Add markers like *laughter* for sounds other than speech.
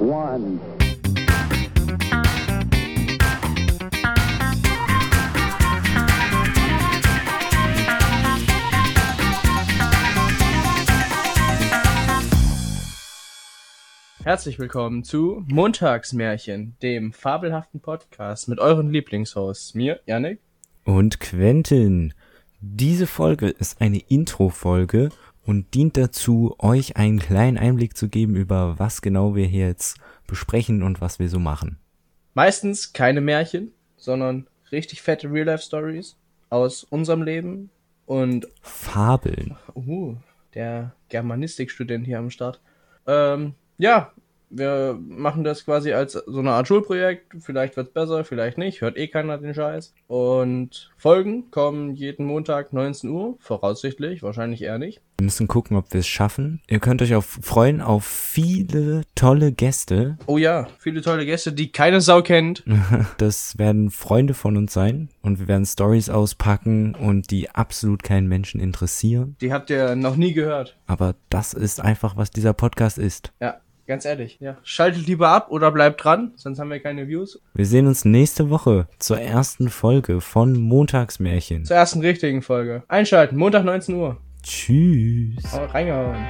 one. Herzlich willkommen zu Montagsmärchen, dem fabelhaften Podcast mit euren Lieblingshaus. mir, Yannick. Und Quentin. Diese Folge ist eine Intro-Folge und dient dazu, euch einen kleinen Einblick zu geben, über was genau wir hier jetzt besprechen und was wir so machen. Meistens keine Märchen, sondern richtig fette Real-Life-Stories aus unserem Leben und Fabeln. uh, der Germanistikstudent hier am Start. Ähm, ja, wir machen das quasi als so eine Art Schulprojekt. Vielleicht wird's besser, vielleicht nicht. Hört eh keiner den Scheiß. Und Folgen kommen jeden Montag 19 Uhr. Voraussichtlich, wahrscheinlich eher nicht. Wir müssen gucken, ob wir es schaffen. Ihr könnt euch auf freuen auf viele tolle Gäste. Oh ja, viele tolle Gäste, die keine Sau kennt. *laughs* Das werden Freunde von uns sein und wir werden Stories auspacken und die absolut keinen Menschen interessieren. Die habt ihr noch nie gehört. Aber das ist einfach, was dieser Podcast ist. Ja, Ganz ehrlich, ja. Schaltet lieber ab oder bleibt dran, sonst haben wir keine Views. Wir sehen uns nächste Woche zur ersten Folge von Montagsmärchen. Zur ersten richtigen Folge. Einschalten, Montag 19 Uhr. Tschüss. Reingehauen.